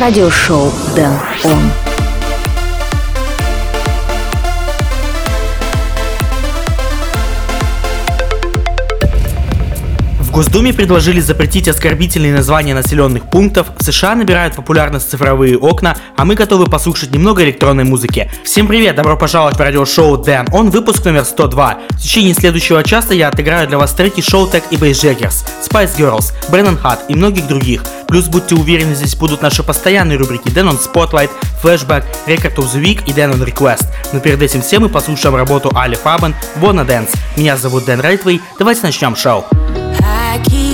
радиошоу Дэн Он. Госдуме предложили запретить оскорбительные названия населенных пунктов, в США набирают популярность цифровые окна, а мы готовы послушать немного электронной музыки. Всем привет, добро пожаловать в радиошоу Дэн. Он выпуск номер 102. В течение следующего часа я отыграю для вас треки Showtek и Bassjackers, Spice Girls, Brennan Hart и многих других. Плюс будьте уверены, здесь будут наши постоянные рубрики Дэн on Spotlight, Flashback, Record of the Week и Дэн on Request. Но перед этим все мы послушаем работу Али Фабен, Wanna Dance. Меня зовут Дэн Рейтвей, давайте начнем шоу. I keep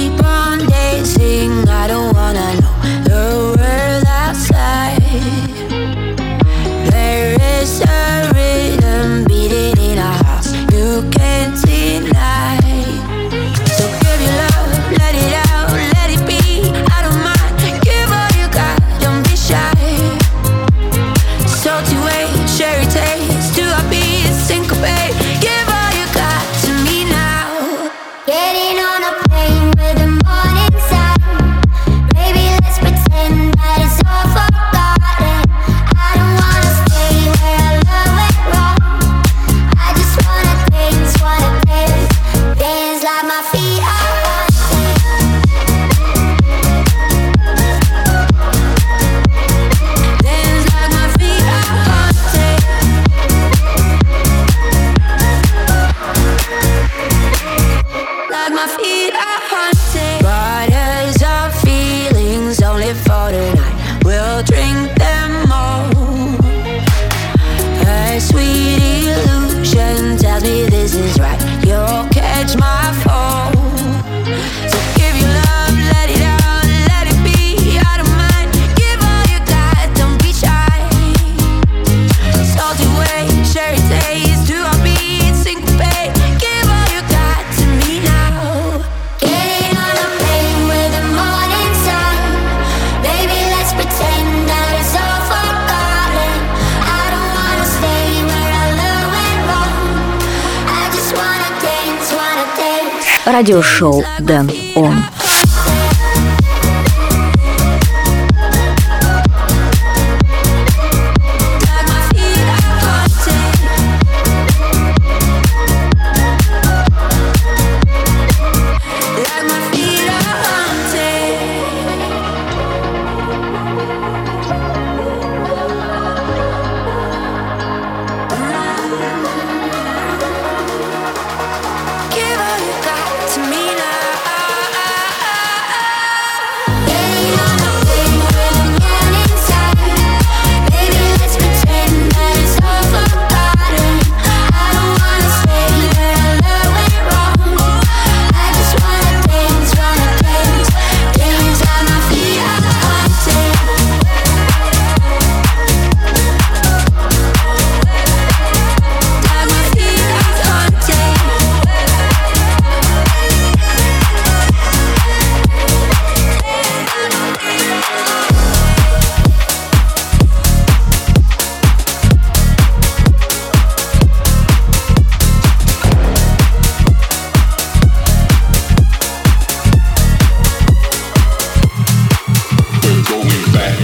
радиошоу Дэн Он.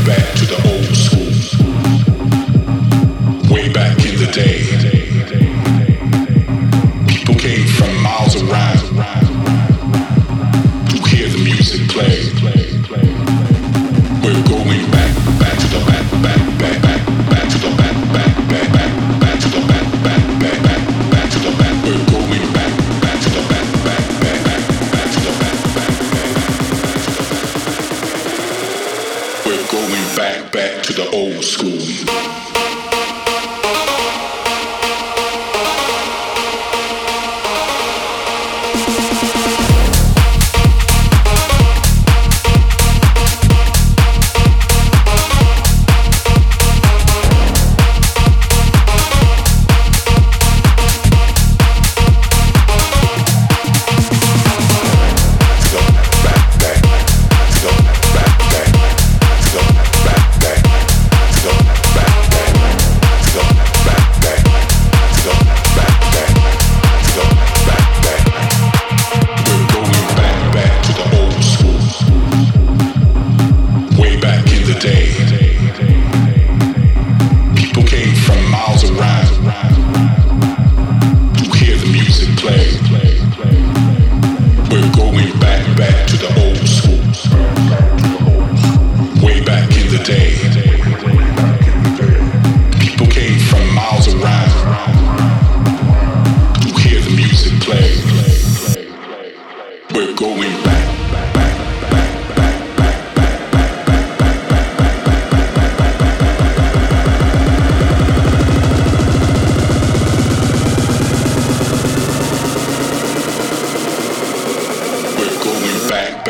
back to the old school.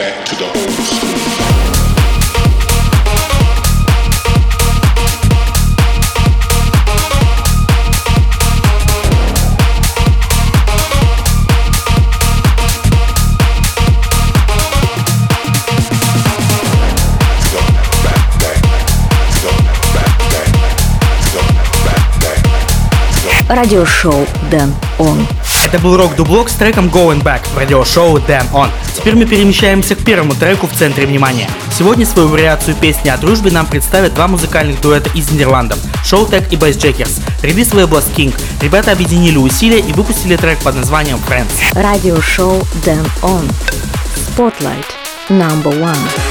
back to the old school. радиошоу Дэн Он. Это был рок дублок с треком Going Back в радиошоу Dan On. Теперь мы перемещаемся к первому треку в центре внимания. Сегодня свою вариацию песни о дружбе нам представят два музыкальных дуэта из Нидерландов – Showtek и Bass Jackers. Релиз лейбла King. Ребята объединили усилия и выпустили трек под названием Friends. Радиошоу Дэн Он. Spotlight. Number one.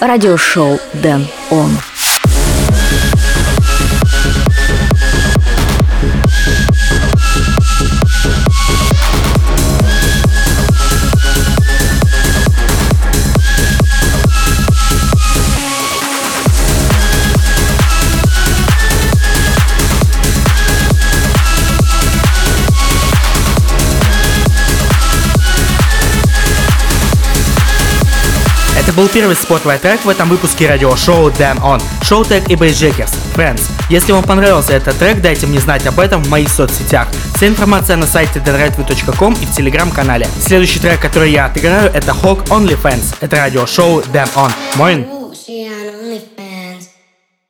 Радиошоу Дэн Он. Был первый спотовый трек в этом выпуске радиошоу Dan On, Showtech и Bassjackers, Friends. Если вам понравился этот трек, дайте мне знать об этом в моих соцсетях. Вся информация на сайте denredview.com и в телеграм-канале. Следующий трек, который я отыграю, это Hawk Only Fans. Это радиошоу Dan On. Моин.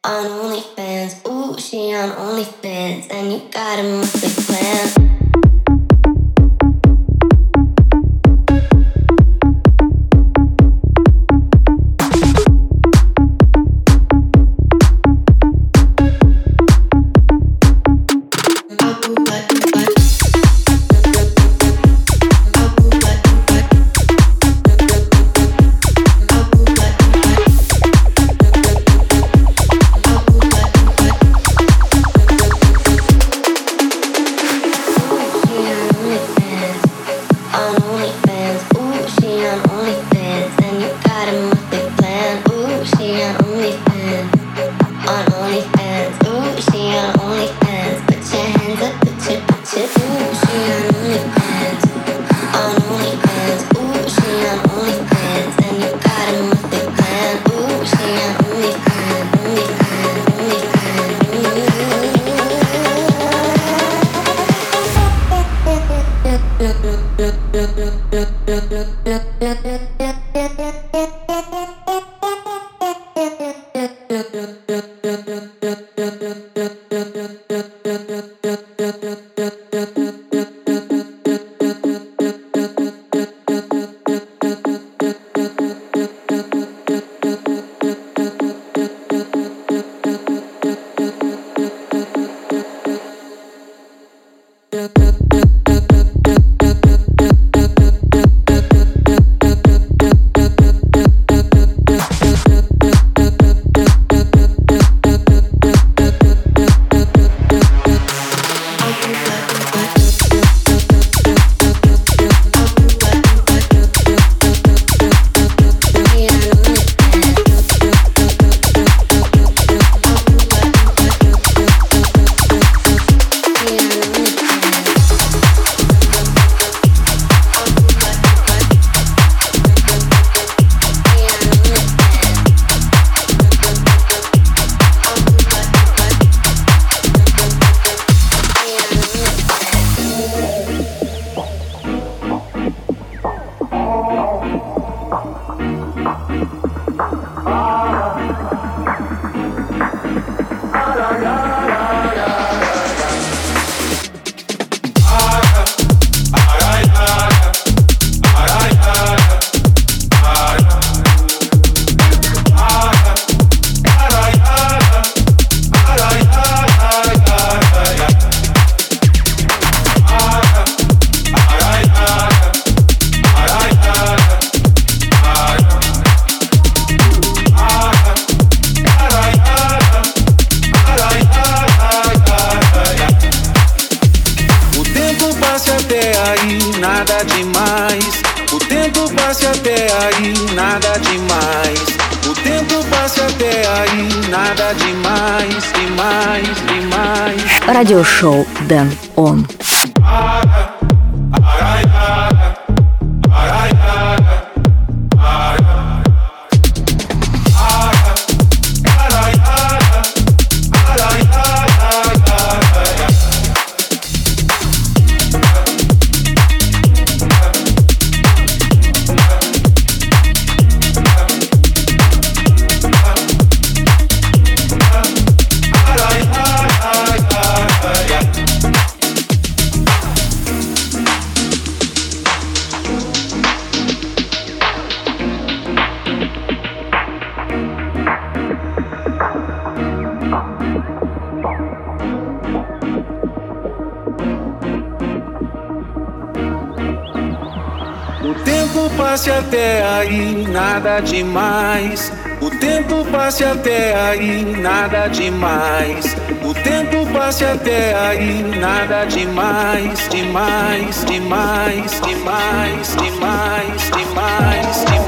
On OnlyFans, and you got a monthly радиошоу Дэн Он. Nada demais. O tempo passe até aí, nada demais. O tempo passe até aí, nada demais, demais, demais, demais, demais, demais, demais,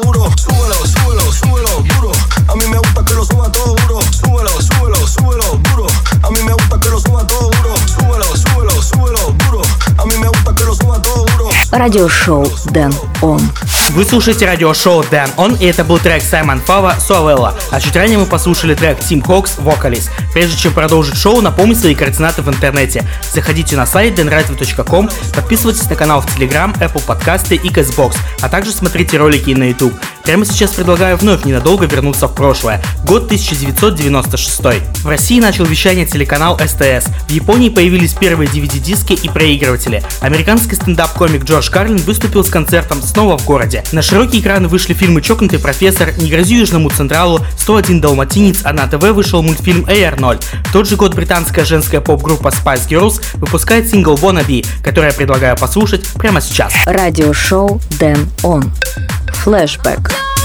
todo duro. Súbelo, súbelo, súbelo duro. A mí me gusta que lo suba todo duro. Súbelo, súbelo, súbelo duro. A mí me gusta que lo suba todo duro. Súbelo, súbelo, súbelo duro. A mí me gusta que lo suba todo duro. Радиошоу Дэн Он. Вы слушаете радиошоу Дэн Он, и это был трек Саймон Фава Суавелла. А чуть ранее мы послушали трек Тим Кокс Вокалис. Прежде чем продолжить шоу, напомню свои координаты в интернете. Заходите на сайт denrightway.com, подписывайтесь на канал в Telegram, Apple подкасты и Castbox, а также смотрите ролики на YouTube. Прямо сейчас предлагаю вновь ненадолго вернуться в прошлое. Год 1996. В России начал вещание телеканал СТС. В Японии появились первые DVD-диски и проигрыватели. Американский стендап-комик Джордж Карлин выступил с концертом снова в городе. На широкие экраны вышли фильмы «Чокнутый профессор», «Не грози Южному Централу», «101 Далматинец», а на ТВ вышел мультфильм AR0. В тот же год британская женская поп-группа Spice Girls выпускает сингл «Wanna Be», который я предлагаю послушать прямо сейчас. Радиошоу Дэн Он. Flashback.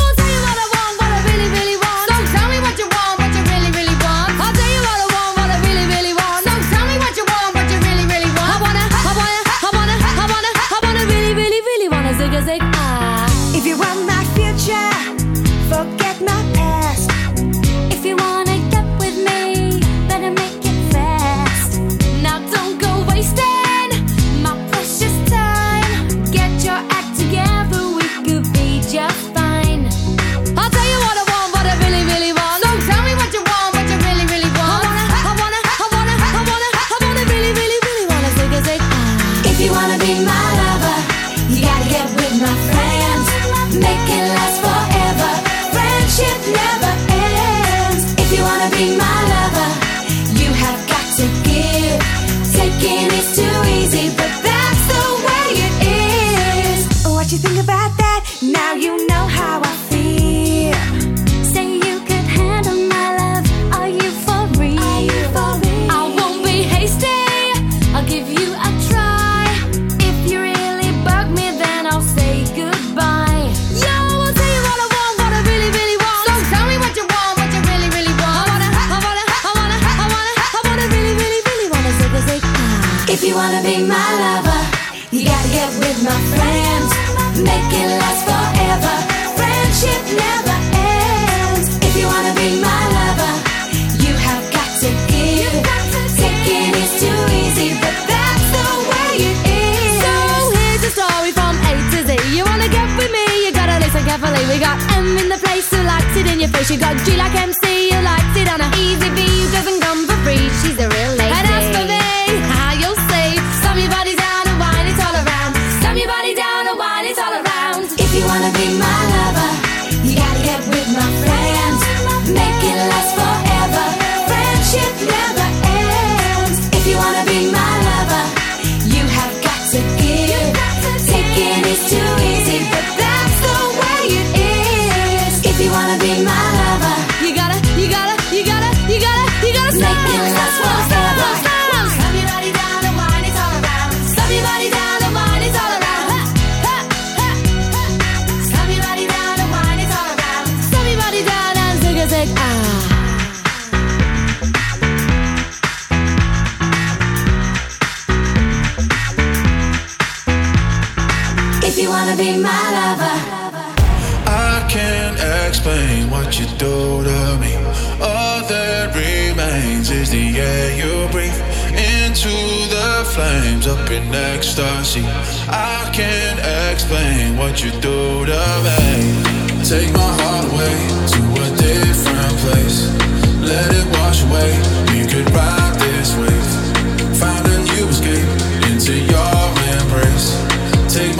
explain what you do to me. All that remains is the air you breathe into the flames up in ecstasy. I can't explain what you do to me. Take my heart away to a different place. Let it wash away. You could ride this wave. Find a new escape into your embrace. Take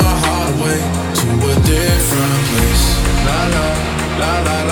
la la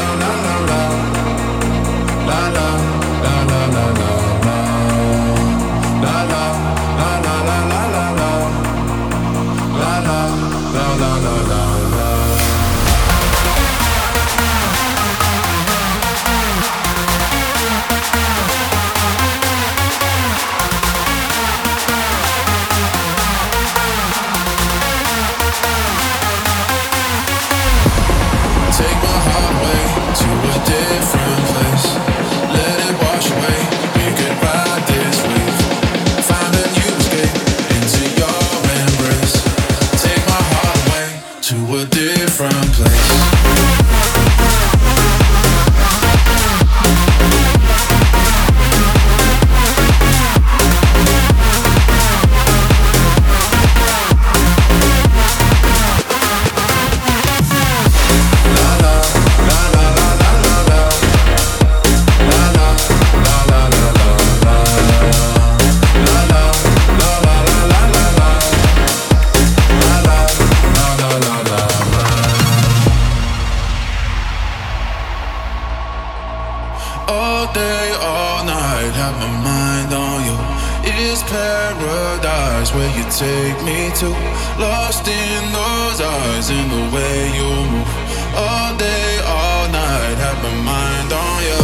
take me to? Lost in those eyes, in the way you move. All day, all night, have my mind on you.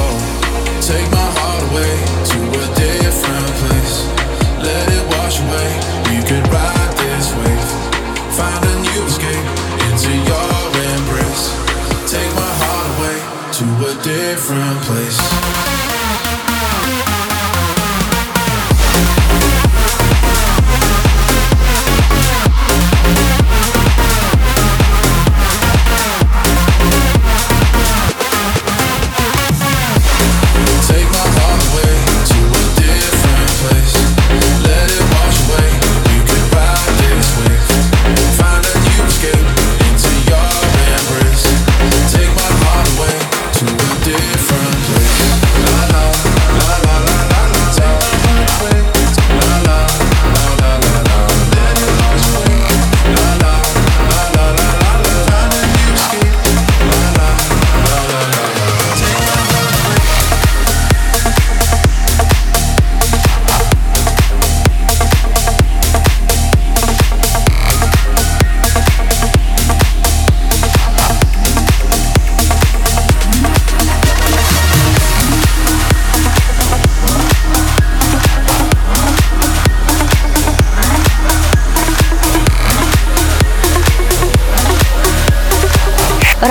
Take my heart away to a different place. Let it wash away. We could ride this wave. Find a new escape into your embrace. Take my heart away to a different place.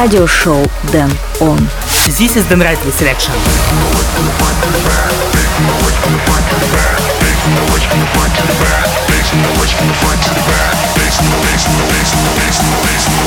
Радиошоу Дэн Он. This is the Rightly Selection. Thank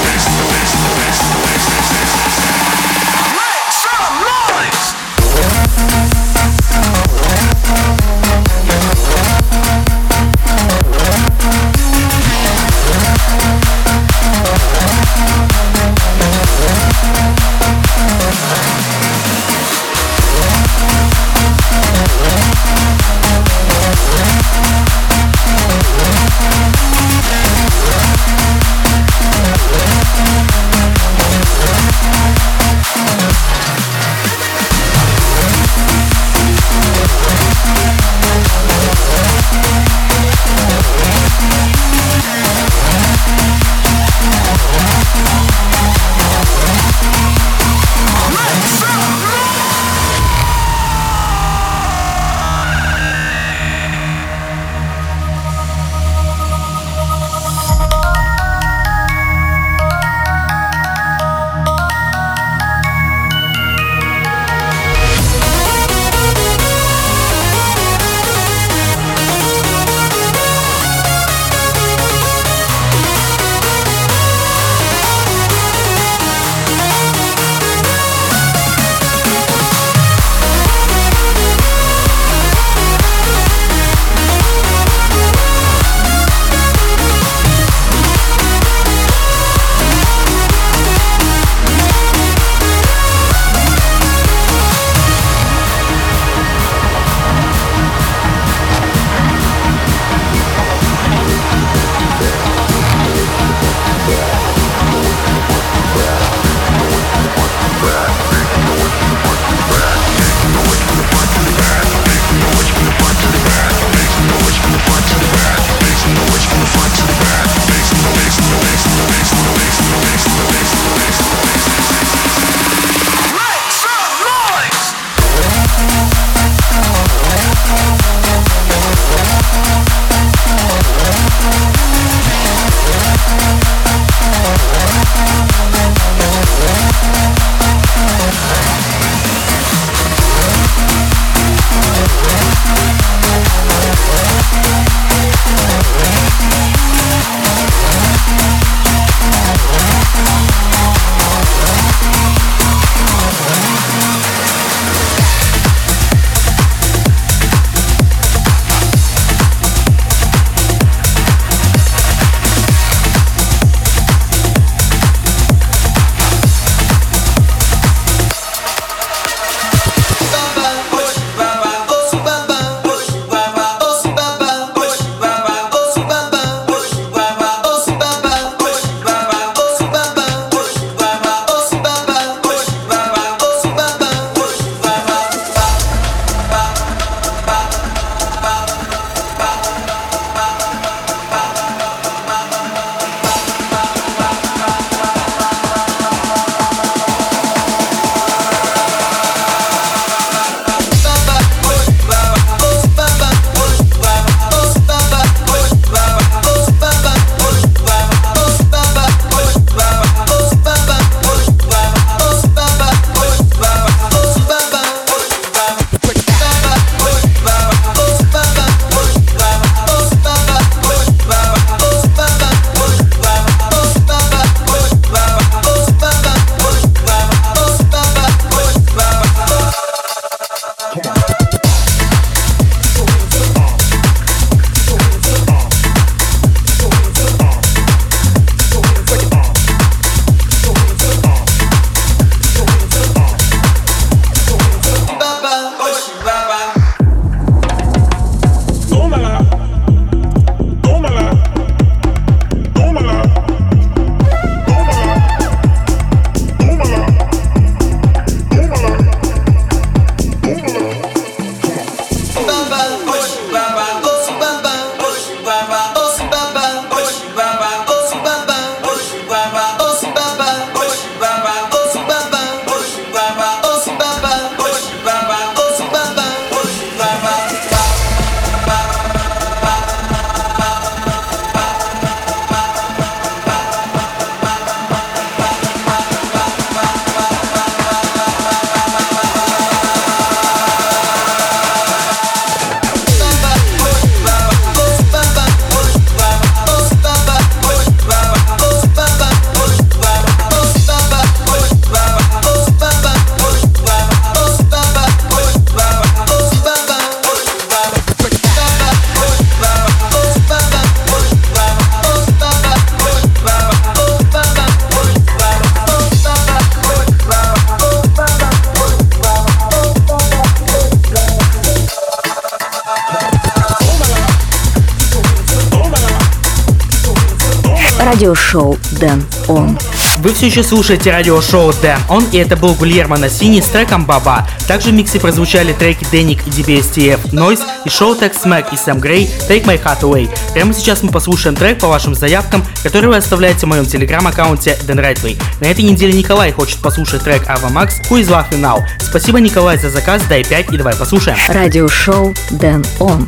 Вы все еще слушаете радиошоу Дэн Он и это был Гульермо Насини с треком Баба. Также в миксе прозвучали треки Деник и DBSTF Noise и шоу Tech Smack и Сэм Грей Take My Heart Away. Прямо сейчас мы послушаем трек по вашим заявкам, которые вы оставляете в моем телеграм-аккаунте Дэн Райтвей. На этой неделе Николай хочет послушать трек Ава Макс Who is Laughing Now. Спасибо, Николай, за заказ, дай 5 и давай послушаем. Радиошоу Дэн Он.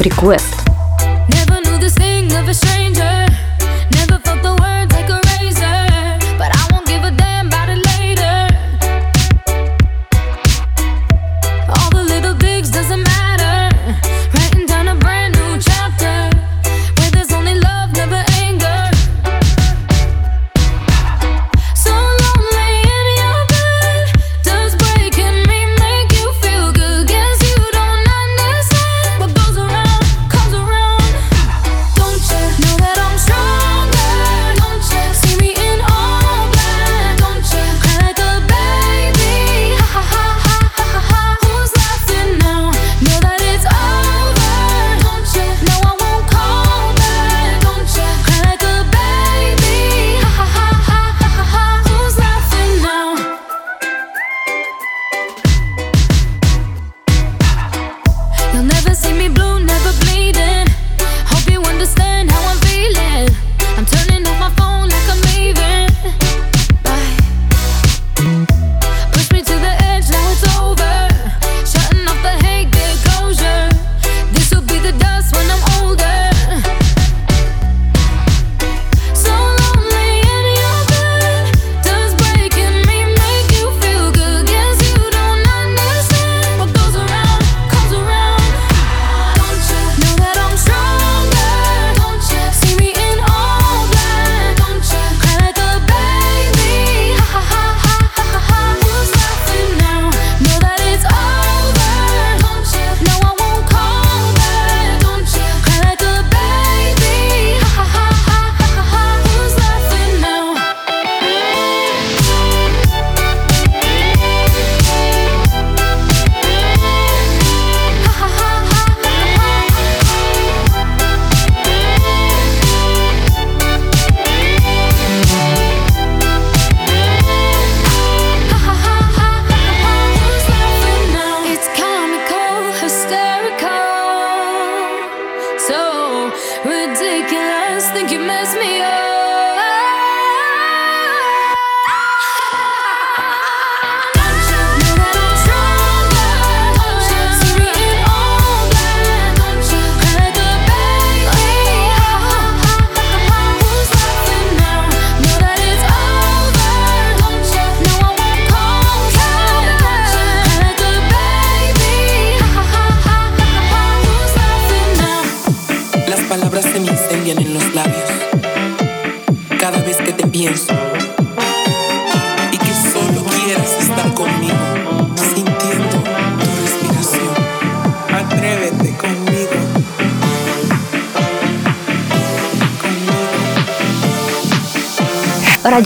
Request. Never knew this thing of a stranger. Never felt the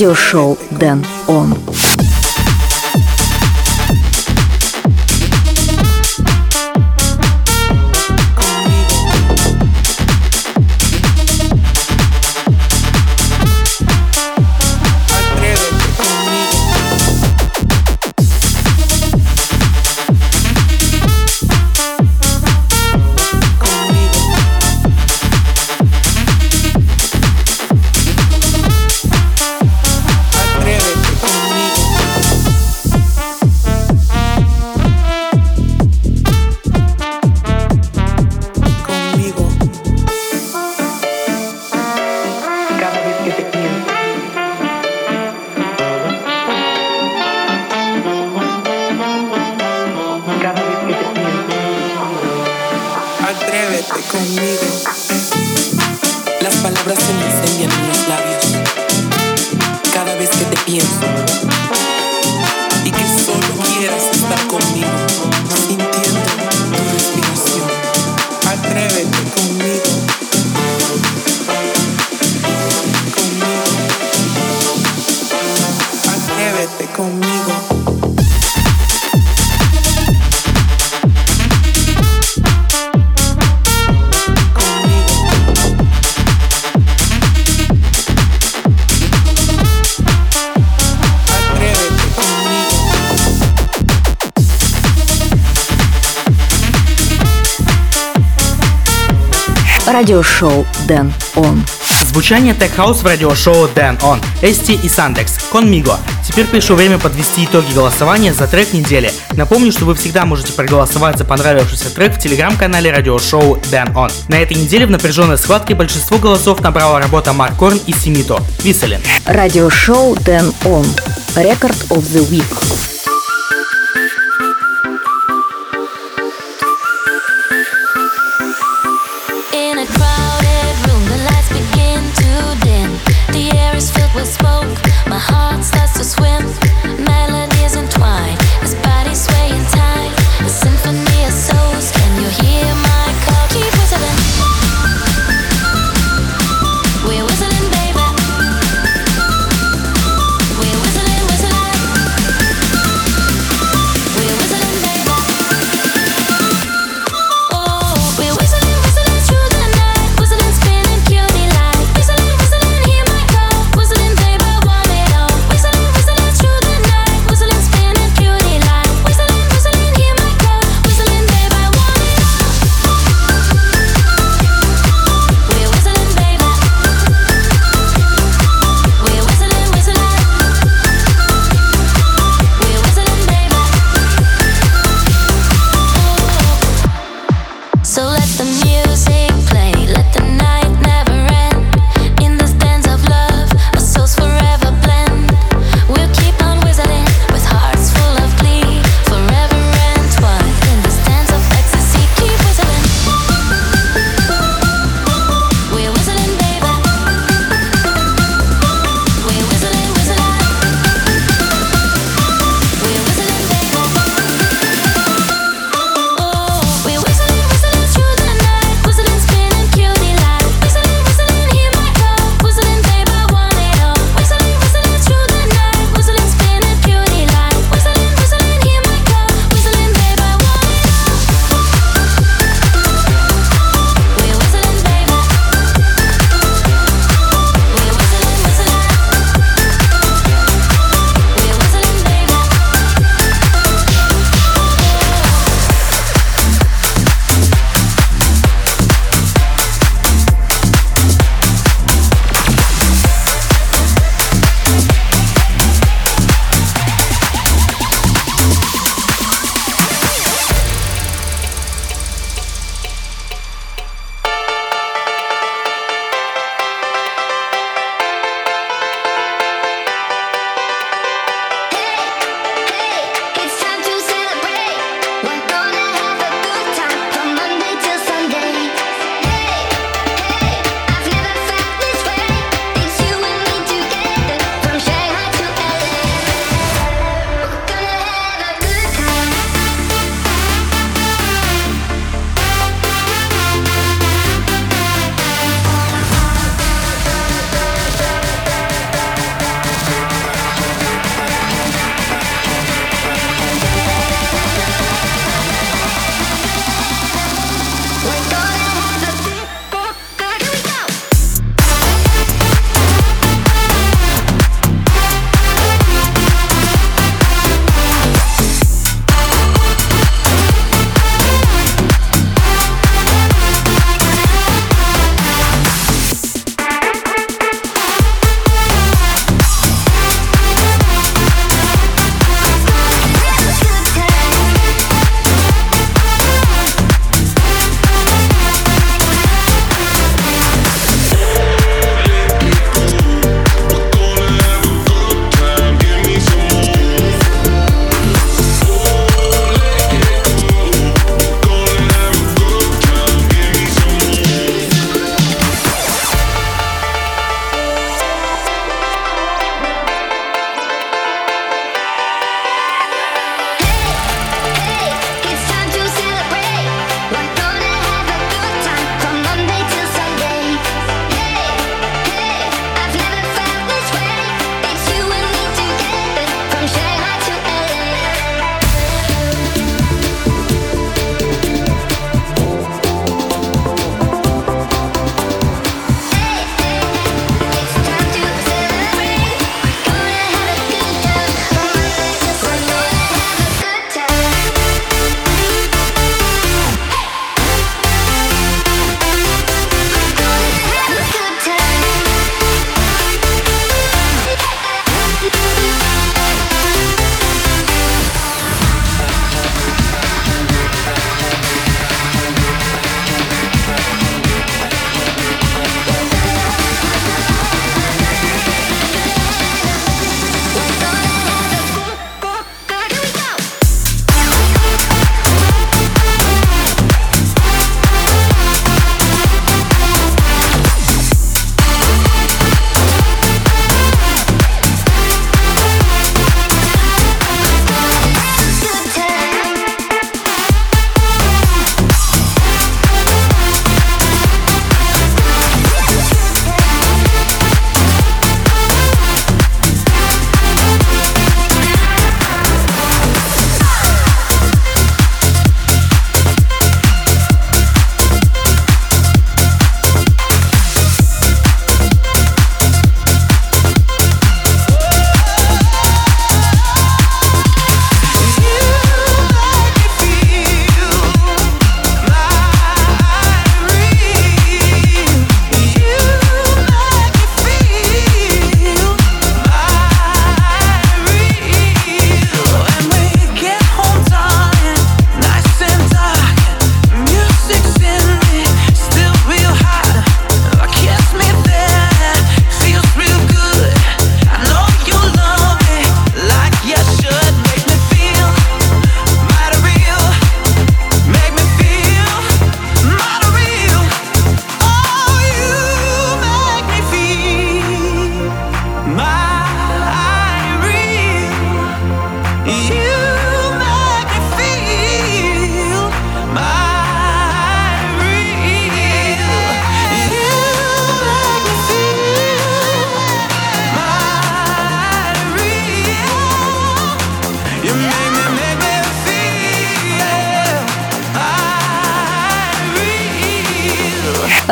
радиошоу «Дэн». Радиошоу Дэн Он. Звучание Tech House в радиошоу Dan On, Эсти и Сандекс, Conmigo. Теперь пришло время подвести итоги голосования за трек недели. Напомню, что вы всегда можете проголосовать за понравившийся трек в телеграм-канале радиошоу Dan On. На этой неделе в напряженной схватке большинство голосов набрала работа Марк Корн и Симито. Виселин. Радиошоу Дэн Он. Record of the Week. we spoke.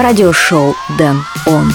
радиошоу «Дэн Он».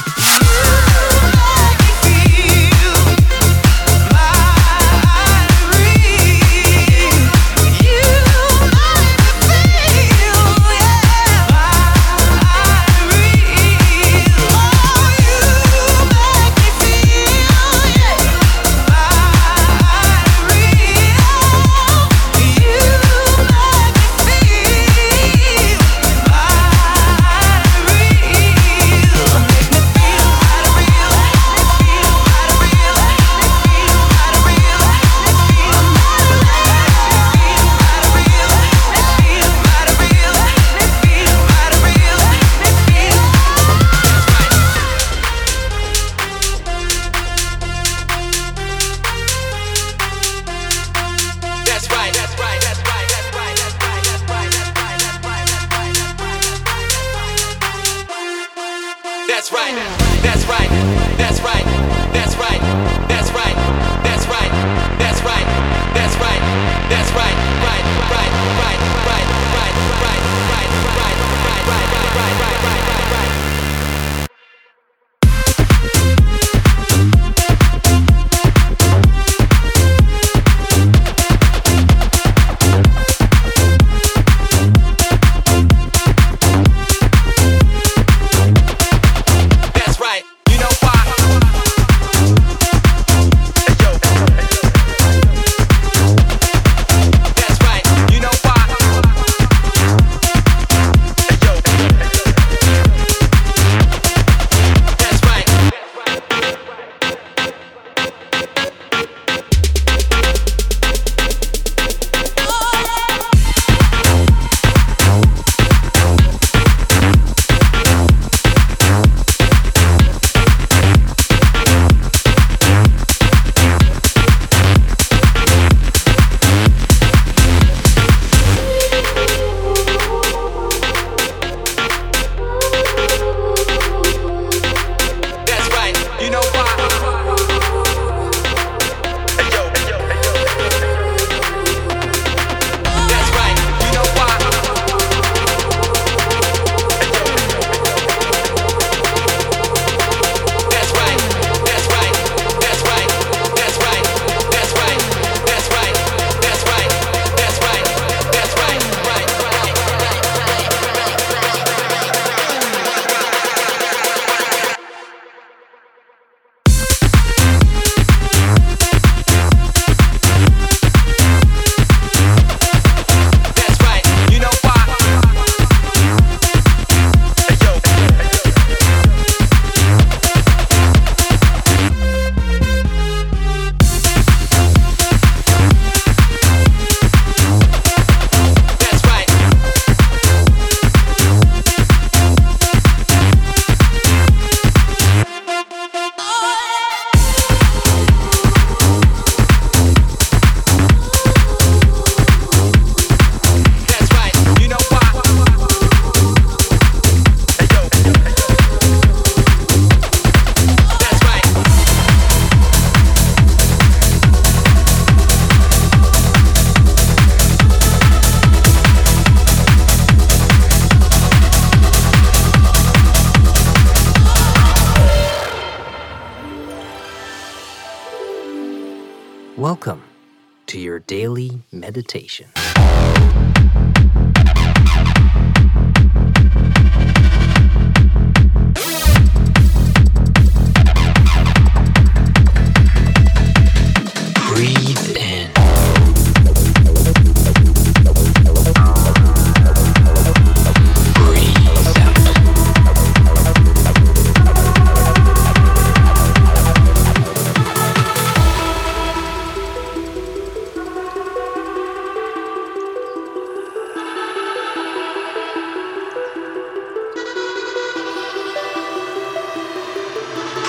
meditation.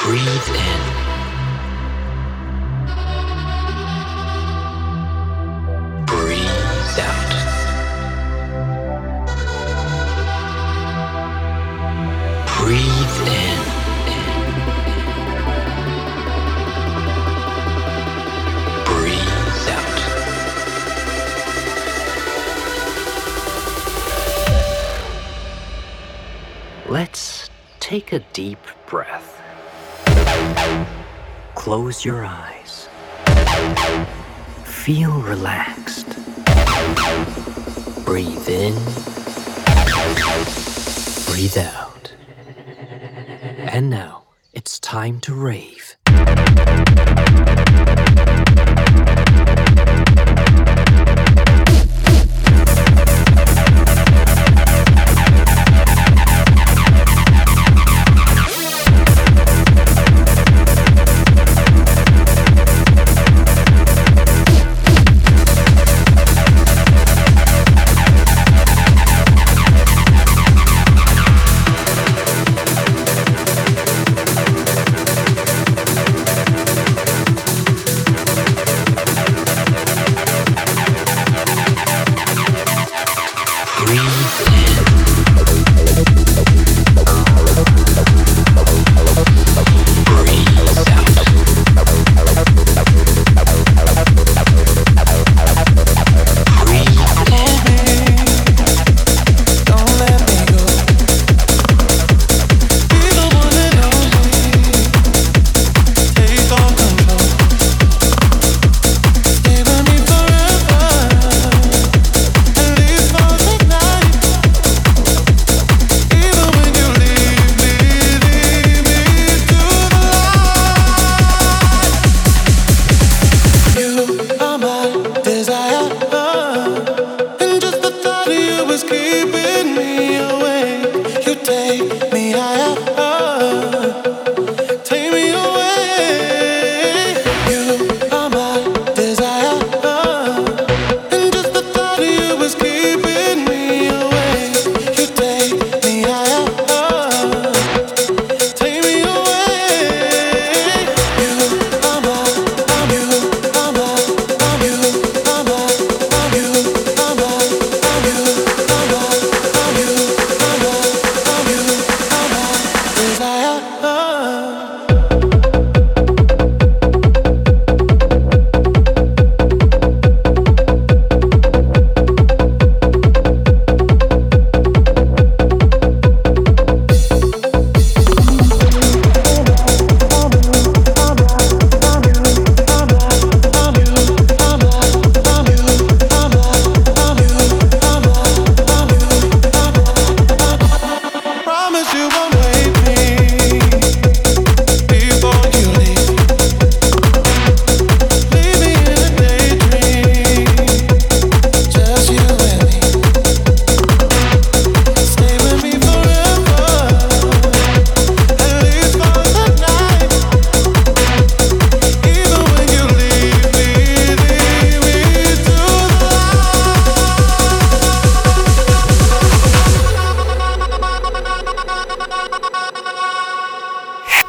Breathe in. Breathe out. Breathe in. Breathe out. Let's take a deep breath. Close your eyes. Feel relaxed. Breathe in. Breathe out. And now it's time to rave.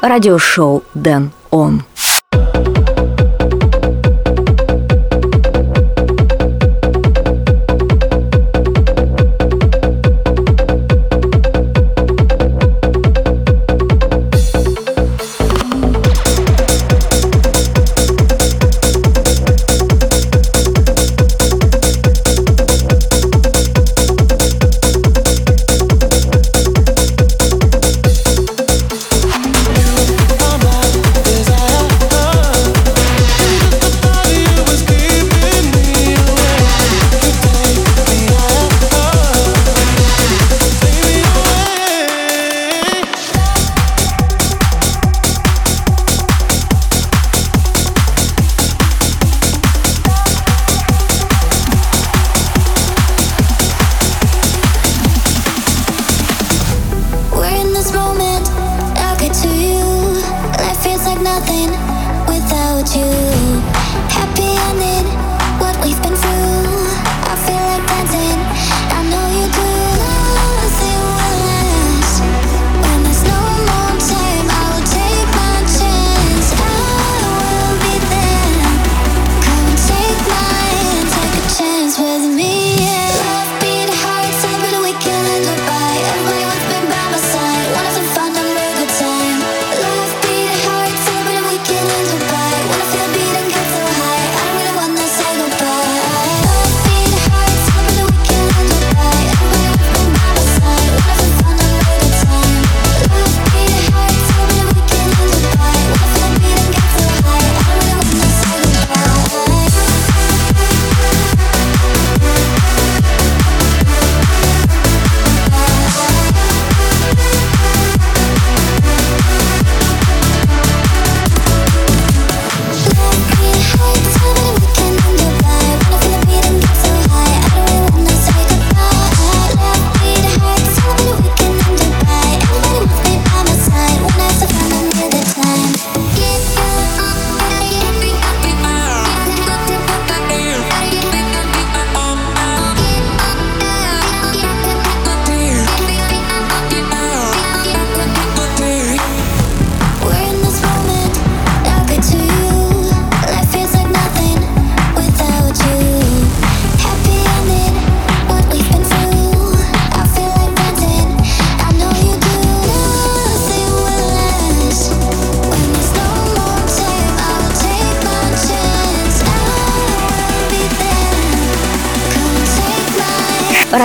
радиошоу «Дэн Он».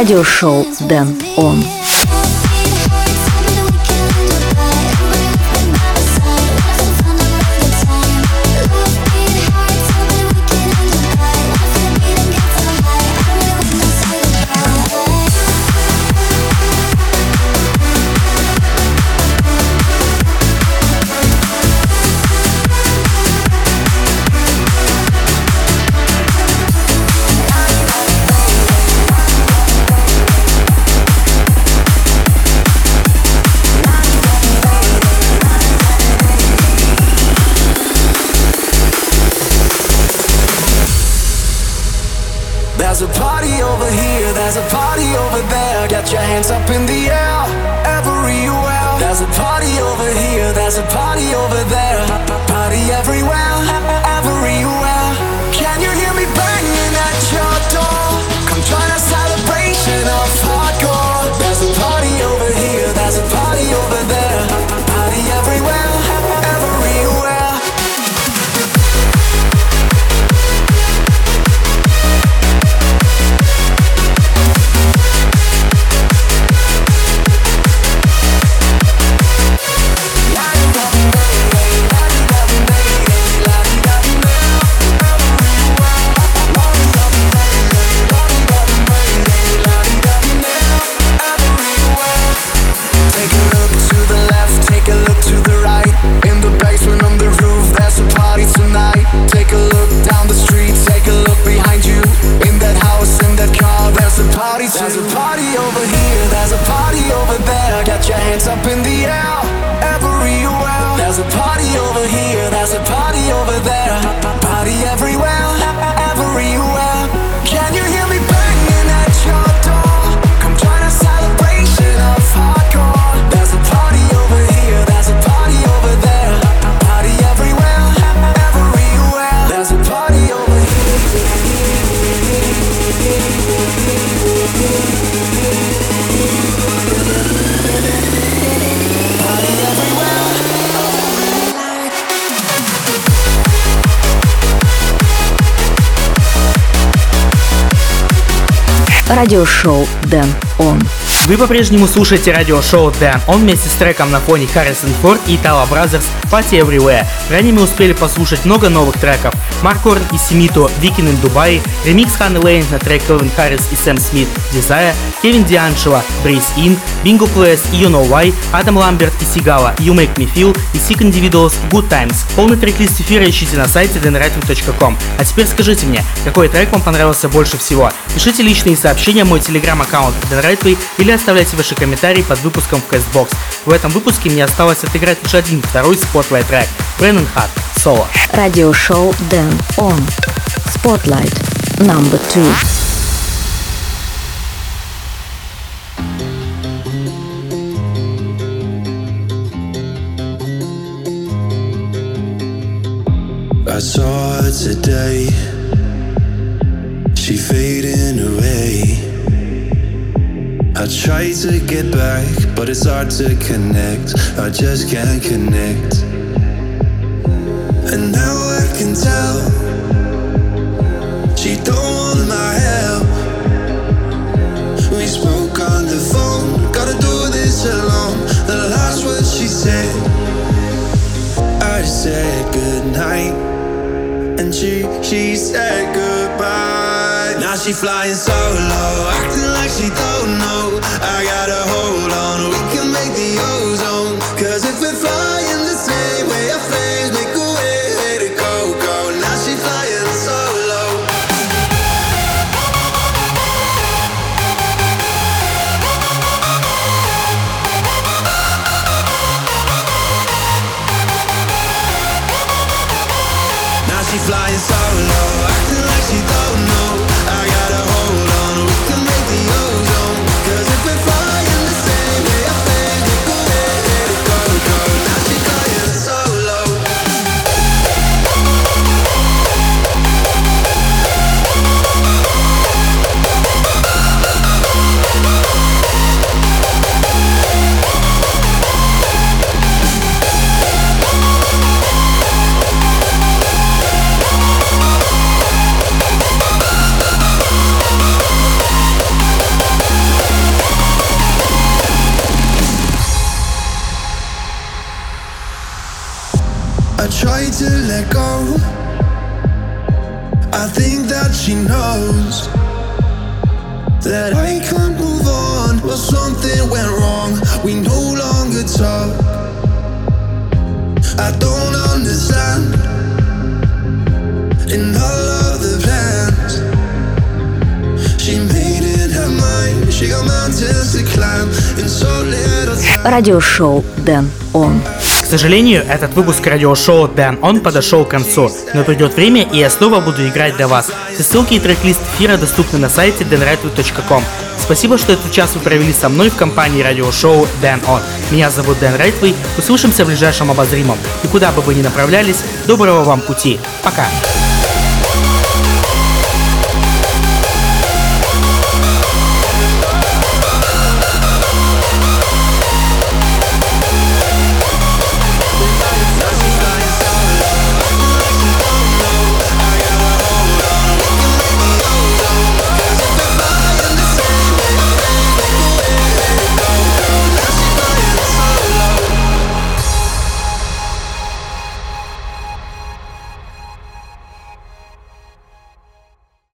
Радиошоу Дэн Он. There's a party over there. Party everywhere, everywhere. Радиошоу Дэн Он. Вы по-прежнему слушаете радиошоу Dan. Он вместе с треком на фоне Harrison Ford и Tala Brothers Party Everywhere. Ранее мы успели послушать много новых треков. Марк Корн и Семито Викин in Дубай, ремикс Ханны Лейн на трек Кевин Харрис и Сэм Смит Desire, Кевин Дианшева Breeze In, Bingo Players и You Know Why, Адам Ламберт и Сигала You Make Me Feel и Sick Individuals Good Times. Полный трек-лист эфира ищите на сайте denwriting.com. А теперь скажите мне, какой трек вам понравился больше всего? Пишите личные сообщения в мой телеграм-аккаунт denrightway или оставляйте ваши комментарии под выпуском в Castbox. В этом выпуске мне осталось отыграть лишь один второй spotlight трек Brennan Heart Соло. Радиошоу Дэн Он. Spotlight. Number two. I saw her today. She fading away. I try to get back, but it's hard to connect. I just can't connect. And now I can tell she don't want my help. We spoke on the phone, gotta do this alone. The last word she said, I said goodnight. And she, she said goodbye. Now she flying solo, acting like she don't know. I gotta hold on, we can Радиошоу Дэн Он. К сожалению, этот выпуск радиошоу Dan On подошел к концу, но придет время, и я снова буду играть для вас. Все ссылки и трек-лист эфира доступны на сайте danrightway.com. Спасибо, что этот час вы провели со мной в компании радиошоу Dan On. Меня зовут Дэн Райтвей. Услышимся в ближайшем обозримом. И куда бы вы ни направлялись, доброго вам пути. Пока.